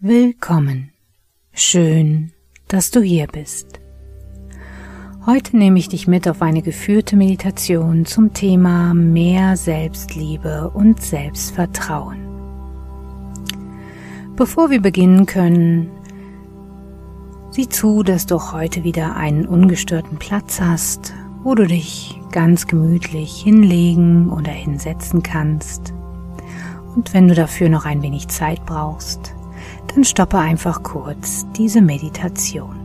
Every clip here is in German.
Willkommen. Schön, dass du hier bist. Heute nehme ich dich mit auf eine geführte Meditation zum Thema mehr Selbstliebe und Selbstvertrauen. Bevor wir beginnen können, sieh zu, dass du heute wieder einen ungestörten Platz hast, wo du dich ganz gemütlich hinlegen oder hinsetzen kannst. Und wenn du dafür noch ein wenig Zeit brauchst, dann stoppe einfach kurz diese Meditation.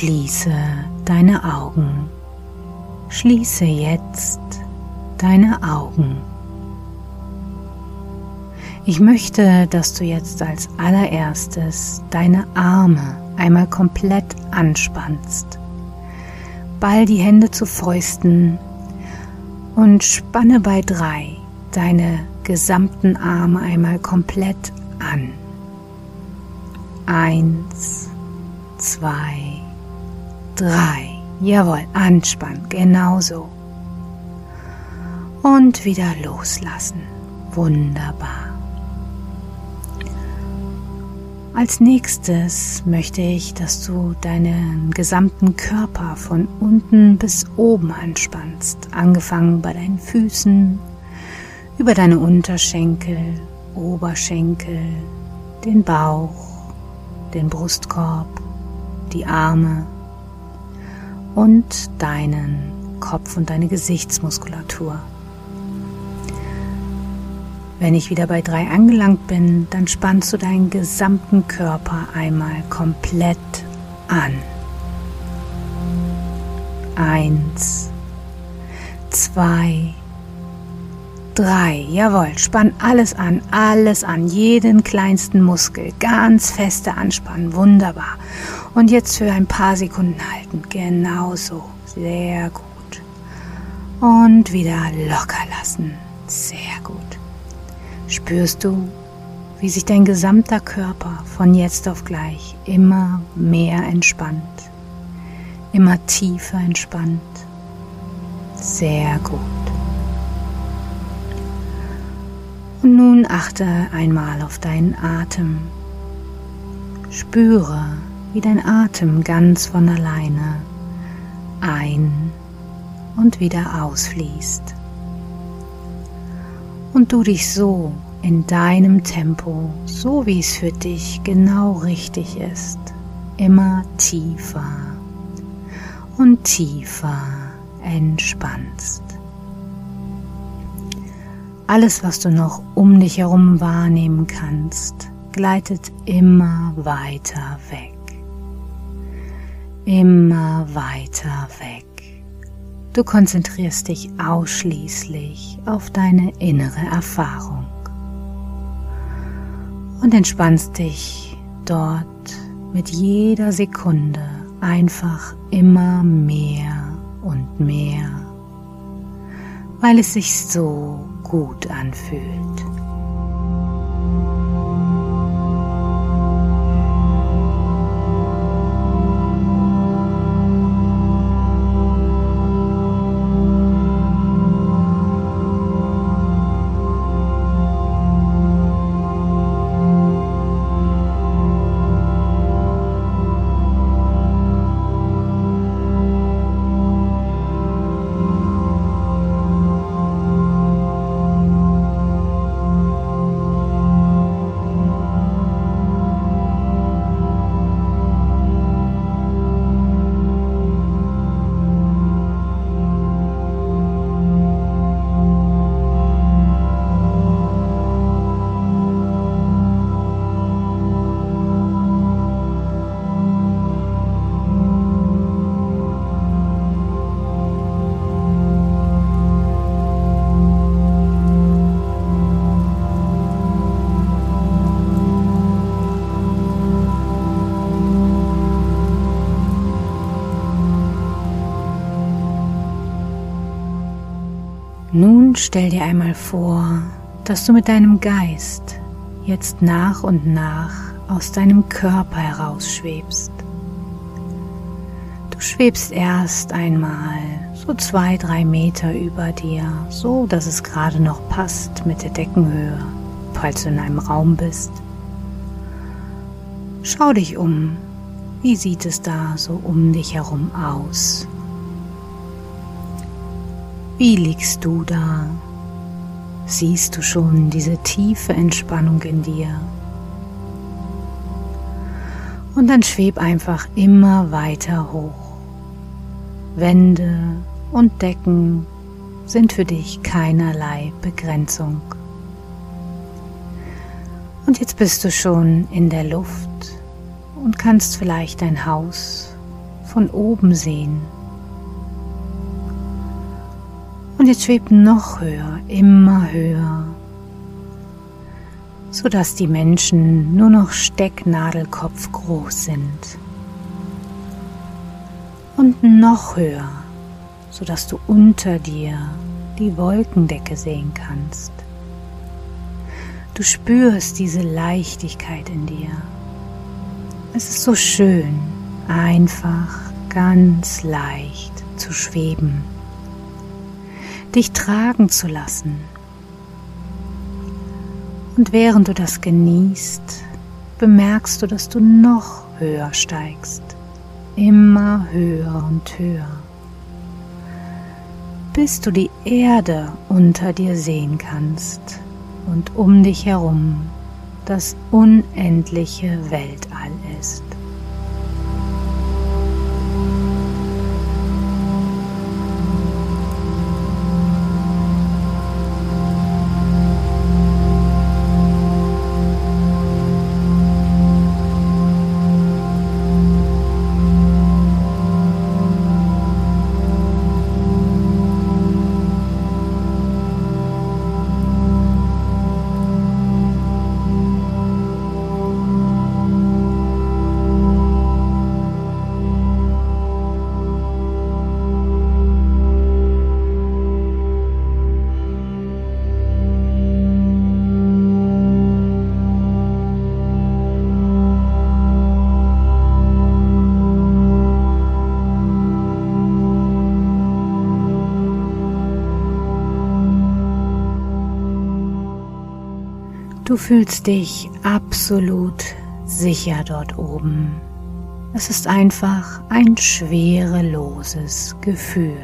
Schließe deine Augen. Schließe jetzt deine Augen. Ich möchte, dass du jetzt als allererstes deine Arme einmal komplett anspannst. Ball die Hände zu Fäusten und spanne bei drei deine gesamten Arme einmal komplett an. Eins, zwei, drei. Jawohl, anspannen, genauso. Und wieder loslassen. Wunderbar. Als nächstes möchte ich, dass du deinen gesamten Körper von unten bis oben anspannst, angefangen bei deinen Füßen, über deine Unterschenkel, Oberschenkel, den Bauch, den Brustkorb, die Arme und deinen Kopf und deine Gesichtsmuskulatur. Wenn ich wieder bei drei angelangt bin, dann spannst du deinen gesamten Körper einmal komplett an. Eins, zwei, drei. Jawohl, spann alles an, alles an, jeden kleinsten Muskel, ganz feste anspannen, wunderbar. Und jetzt für ein paar Sekunden halten, genauso, sehr gut. Und wieder locker lassen, sehr gut. Spürst du, wie sich dein gesamter Körper von jetzt auf gleich immer mehr entspannt, immer tiefer entspannt? Sehr gut. Und nun achte einmal auf deinen Atem. Spüre, wie dein Atem ganz von alleine ein und wieder ausfließt. Und du dich so in deinem Tempo, so wie es für dich genau richtig ist, immer tiefer und tiefer entspannst. Alles, was du noch um dich herum wahrnehmen kannst, gleitet immer weiter weg. Immer weiter weg. Du konzentrierst dich ausschließlich auf deine innere Erfahrung und entspannst dich dort mit jeder Sekunde einfach immer mehr und mehr, weil es sich so gut anfühlt. Nun stell dir einmal vor, dass du mit deinem Geist jetzt nach und nach aus deinem Körper herausschwebst. Du schwebst erst einmal so zwei, drei Meter über dir, so dass es gerade noch passt mit der Deckenhöhe, falls du in einem Raum bist. Schau dich um, wie sieht es da so um dich herum aus? Wie liegst du da? Siehst du schon diese tiefe Entspannung in dir? Und dann schweb einfach immer weiter hoch. Wände und Decken sind für dich keinerlei Begrenzung. Und jetzt bist du schon in der Luft und kannst vielleicht dein Haus von oben sehen. Und jetzt schwebt noch höher, immer höher, sodass die Menschen nur noch Stecknadelkopf groß sind. Und noch höher, sodass du unter dir die Wolkendecke sehen kannst. Du spürst diese Leichtigkeit in dir. Es ist so schön, einfach ganz leicht zu schweben, dich tragen zu lassen. Und während du das genießt, bemerkst du, dass du noch höher steigst, immer höher und höher, bis du die Erde unter dir sehen kannst und um dich herum das unendliche Weltall ist. Du fühlst dich absolut sicher dort oben. Es ist einfach ein schwereloses Gefühl.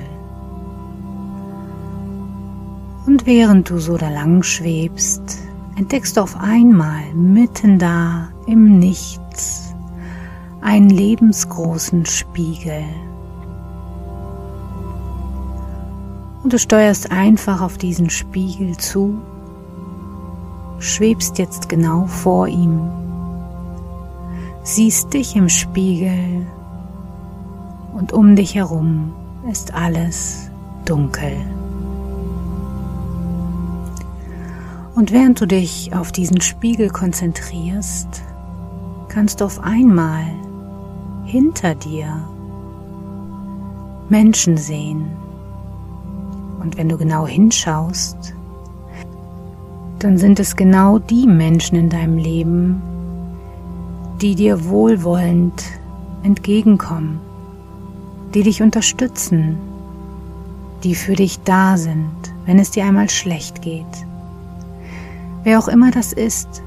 Und während du so da lang schwebst, entdeckst du auf einmal mitten da im Nichts einen lebensgroßen Spiegel. Und du steuerst einfach auf diesen Spiegel zu schwebst jetzt genau vor ihm, siehst dich im Spiegel und um dich herum ist alles dunkel. Und während du dich auf diesen Spiegel konzentrierst, kannst du auf einmal hinter dir Menschen sehen. Und wenn du genau hinschaust, dann sind es genau die Menschen in deinem Leben, die dir wohlwollend entgegenkommen, die dich unterstützen, die für dich da sind, wenn es dir einmal schlecht geht. Wer auch immer das ist,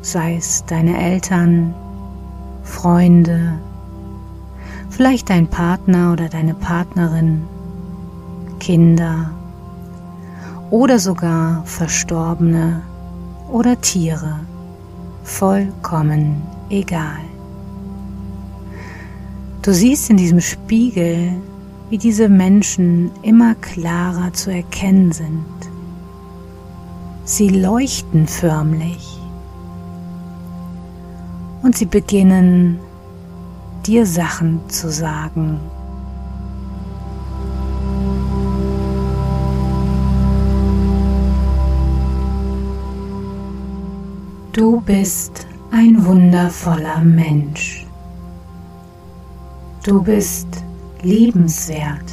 sei es deine Eltern, Freunde, vielleicht dein Partner oder deine Partnerin, Kinder, oder sogar Verstorbene oder Tiere, vollkommen egal. Du siehst in diesem Spiegel, wie diese Menschen immer klarer zu erkennen sind. Sie leuchten förmlich und sie beginnen dir Sachen zu sagen. Du bist ein wundervoller Mensch. Du bist liebenswert.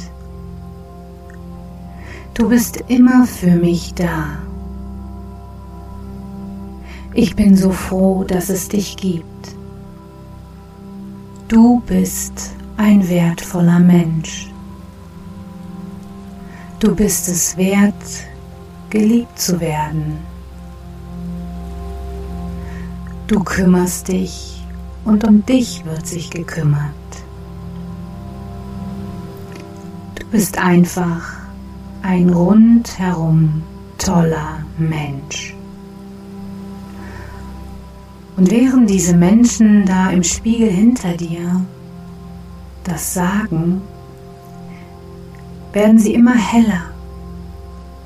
Du bist immer für mich da. Ich bin so froh, dass es dich gibt. Du bist ein wertvoller Mensch. Du bist es wert, geliebt zu werden. Du kümmerst dich und um dich wird sich gekümmert. Du bist einfach ein rundherum toller Mensch. Und während diese Menschen da im Spiegel hinter dir das sagen, werden sie immer heller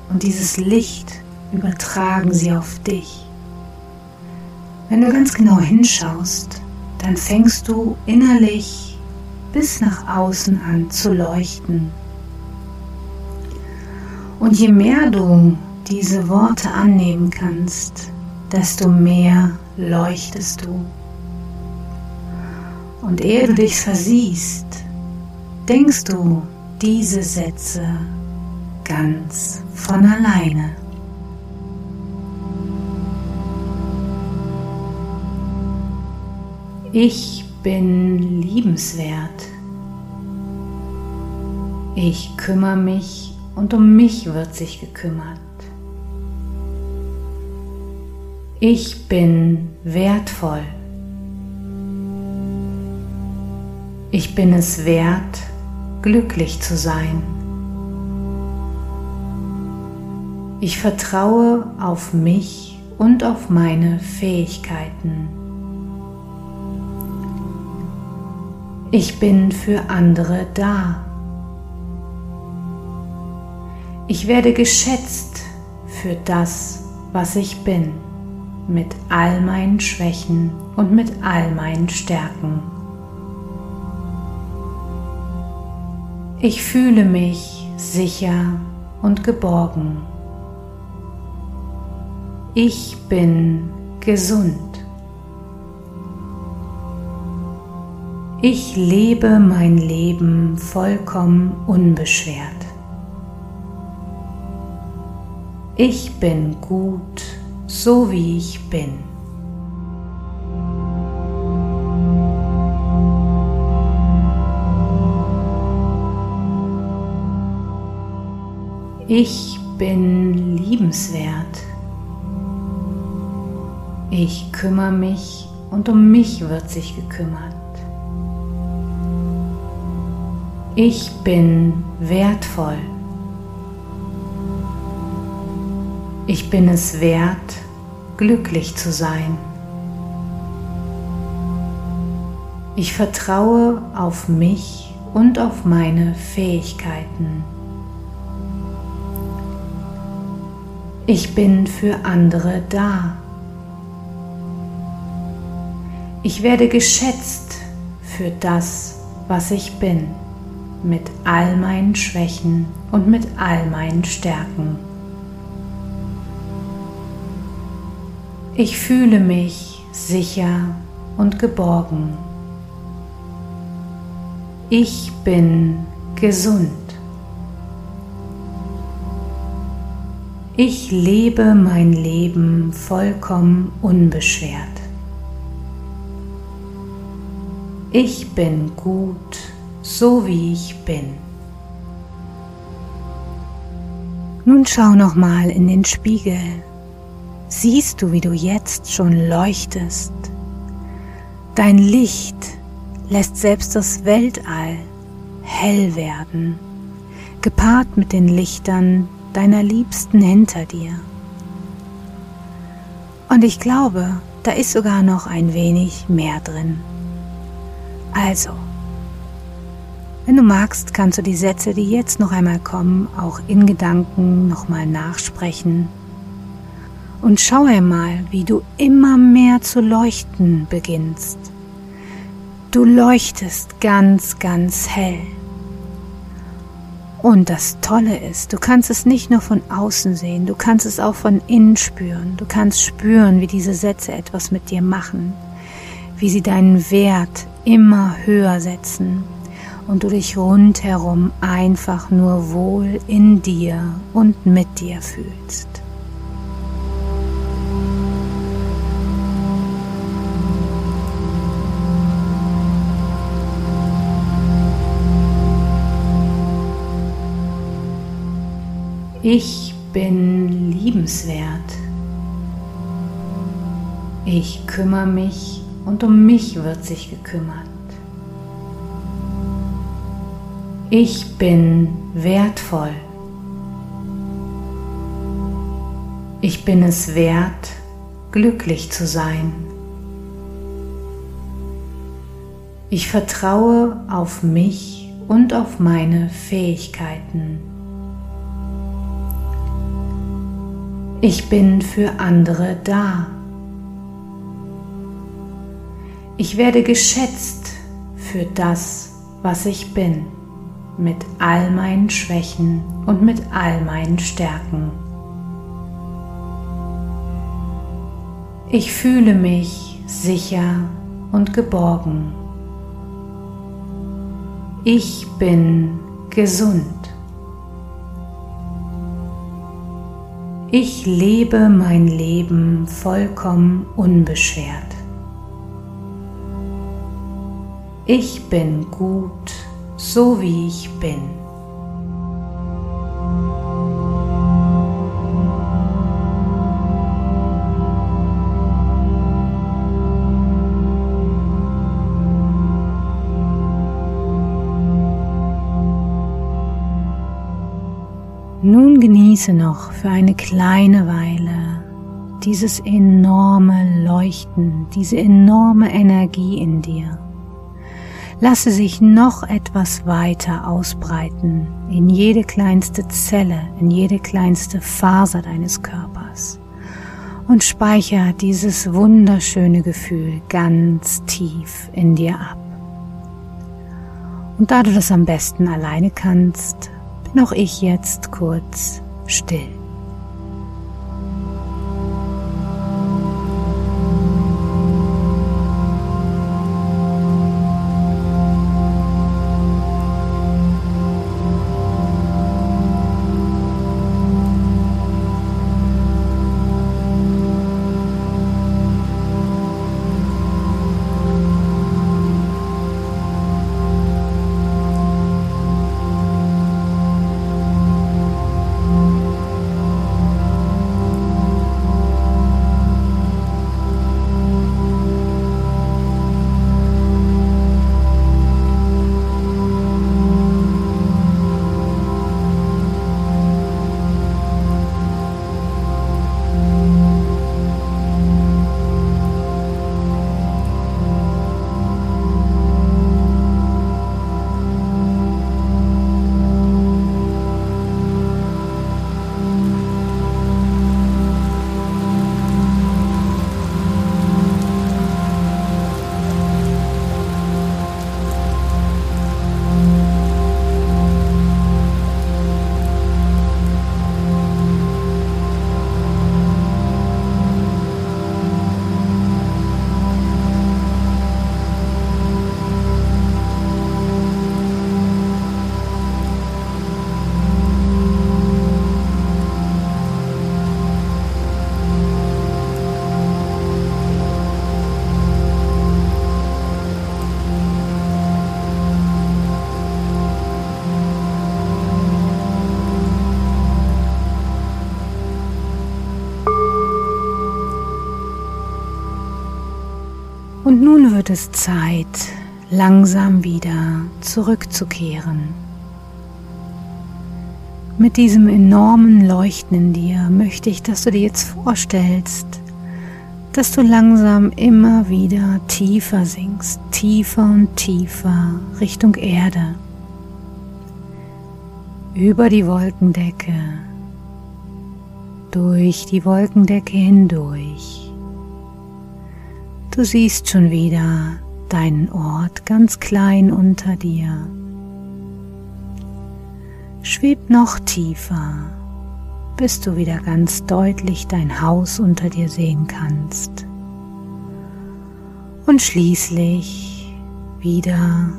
und dieses Licht übertragen sie auf dich. Wenn du ganz genau hinschaust, dann fängst du innerlich bis nach außen an zu leuchten. Und je mehr du diese Worte annehmen kannst, desto mehr leuchtest du. Und ehe du dich versiehst, denkst du diese Sätze ganz von alleine. Ich bin liebenswert. Ich kümmere mich und um mich wird sich gekümmert. Ich bin wertvoll. Ich bin es wert, glücklich zu sein. Ich vertraue auf mich und auf meine Fähigkeiten. Ich bin für andere da. Ich werde geschätzt für das, was ich bin mit all meinen Schwächen und mit all meinen Stärken. Ich fühle mich sicher und geborgen. Ich bin gesund. Ich lebe mein Leben vollkommen unbeschwert. Ich bin gut so wie ich bin. Ich bin liebenswert. Ich kümmere mich und um mich wird sich gekümmert. Ich bin wertvoll. Ich bin es wert, glücklich zu sein. Ich vertraue auf mich und auf meine Fähigkeiten. Ich bin für andere da. Ich werde geschätzt für das, was ich bin, mit all meinen Schwächen und mit all meinen Stärken. Ich fühle mich sicher und geborgen. Ich bin gesund. Ich lebe mein Leben vollkommen unbeschwert. Ich bin gut, so wie ich bin. Nun schau noch mal in den Spiegel siehst du, wie du jetzt schon leuchtest. Dein Licht lässt selbst das Weltall hell werden, gepaart mit den Lichtern deiner Liebsten hinter dir. Und ich glaube, da ist sogar noch ein wenig mehr drin. Also, wenn du magst, kannst du die Sätze, die jetzt noch einmal kommen, auch in Gedanken nochmal nachsprechen und schau einmal, wie du immer mehr zu leuchten beginnst. Du leuchtest ganz, ganz hell. Und das Tolle ist, du kannst es nicht nur von außen sehen, du kannst es auch von innen spüren. Du kannst spüren, wie diese Sätze etwas mit dir machen, wie sie deinen Wert immer höher setzen und du dich rundherum einfach nur wohl in dir und mit dir fühlst. Ich bin liebenswert. Ich kümmere mich und um mich wird sich gekümmert. Ich bin wertvoll. Ich bin es wert, glücklich zu sein. Ich vertraue auf mich und auf meine Fähigkeiten. Ich bin für andere da. Ich werde geschätzt für das, was ich bin, mit all meinen Schwächen und mit all meinen Stärken. Ich fühle mich sicher und geborgen. Ich bin gesund. Ich lebe mein Leben vollkommen unbeschwert. Ich bin gut, so wie ich bin. Nun genieße noch für eine kleine Weile dieses enorme Leuchten, diese enorme Energie in dir lasse sich noch etwas weiter ausbreiten in jede kleinste Zelle, in jede kleinste Faser deines Körpers und speichere dieses wunderschöne Gefühl ganz tief in dir ab. Und da du das am besten alleine kannst, bin auch ich jetzt kurz still. Und nun wird es Zeit, langsam wieder zurückzukehren. Mit diesem enormen Leuchten in dir möchte ich, dass du dir jetzt vorstellst, dass du langsam immer wieder tiefer sinkst, tiefer und tiefer Richtung Erde, über die Wolkendecke, durch die Wolkendecke hindurch Du siehst schon wieder deinen Ort ganz klein unter dir. Schweb noch tiefer, bis du wieder ganz deutlich dein Haus unter dir sehen kannst. Und schließlich wieder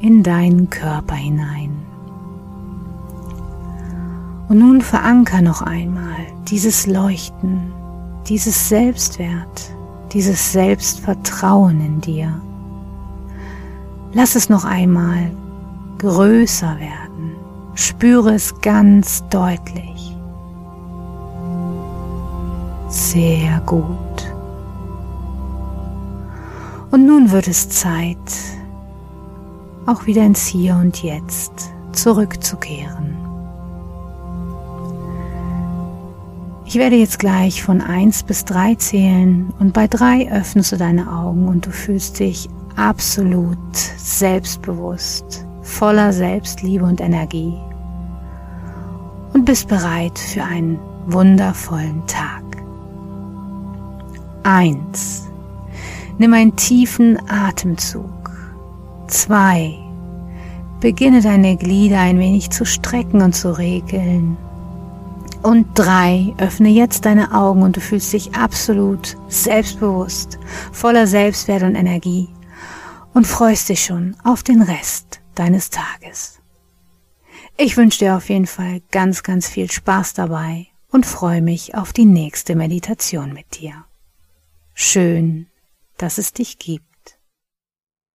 in deinen Körper hinein. Und nun veranker noch einmal dieses Leuchten, dieses Selbstwert, dieses Selbstvertrauen in dir. Lass es noch einmal größer werden. Spüre es ganz deutlich. Sehr gut. Und nun wird es Zeit, auch wieder ins Hier und Jetzt zurückzukehren. Ich werde jetzt gleich von 1 bis 3 zählen und bei 3 öffnest du deine Augen und du fühlst dich absolut selbstbewusst, voller Selbstliebe und Energie und bist bereit für einen wundervollen Tag. 1. Nimm einen tiefen Atemzug. 2. Beginne deine Glieder ein wenig zu strecken und zu regeln. Und drei, öffne jetzt deine Augen und du fühlst dich absolut selbstbewusst, voller Selbstwert und Energie und freust dich schon auf den Rest deines Tages. Ich wünsche dir auf jeden Fall ganz, ganz viel Spaß dabei und freue mich auf die nächste Meditation mit dir. Schön, dass es dich gibt.